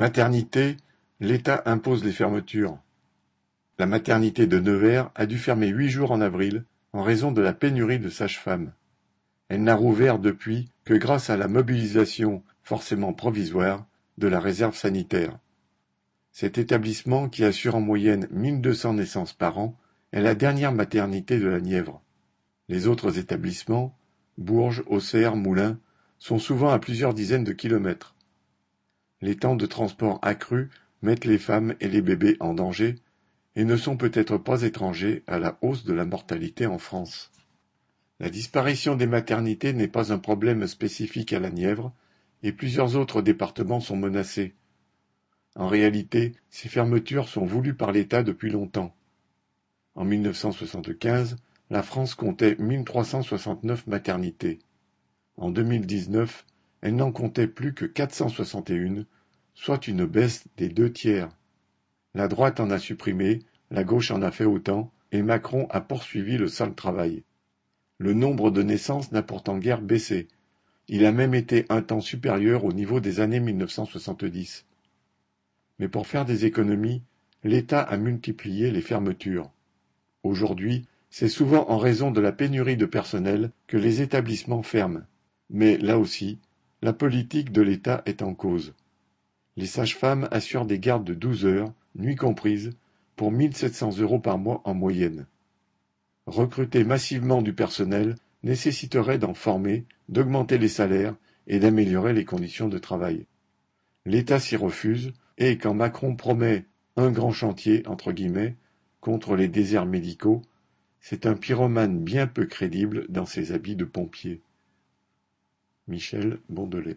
Maternité, l'État impose les fermetures. La maternité de Nevers a dû fermer huit jours en avril en raison de la pénurie de sages-femmes. Elle n'a rouvert depuis que grâce à la mobilisation, forcément provisoire, de la réserve sanitaire. Cet établissement, qui assure en moyenne 1200 naissances par an, est la dernière maternité de la Nièvre. Les autres établissements, Bourges, Auxerre, Moulins, sont souvent à plusieurs dizaines de kilomètres. Les temps de transport accrus mettent les femmes et les bébés en danger et ne sont peut-être pas étrangers à la hausse de la mortalité en France. La disparition des maternités n'est pas un problème spécifique à la Nièvre, et plusieurs autres départements sont menacés. En réalité, ces fermetures sont voulues par l'État depuis longtemps. En 1975, la France comptait 1369 maternités. En 2019, elle n'en comptait plus que 461, soit une baisse des deux tiers. La droite en a supprimé, la gauche en a fait autant, et Macron a poursuivi le sale travail. Le nombre de naissances n'a pourtant guère baissé. Il a même été un temps supérieur au niveau des années 1970. Mais pour faire des économies, l'État a multiplié les fermetures. Aujourd'hui, c'est souvent en raison de la pénurie de personnel que les établissements ferment. Mais là aussi, la politique de l'État est en cause. Les sages-femmes assurent des gardes de douze heures, nuit comprise, pour 1700 euros par mois en moyenne. Recruter massivement du personnel nécessiterait d'en former, d'augmenter les salaires et d'améliorer les conditions de travail. L'État s'y refuse, et quand Macron promet un grand chantier, entre guillemets, contre les déserts médicaux, c'est un pyromane bien peu crédible dans ses habits de pompier. Michel Bondelet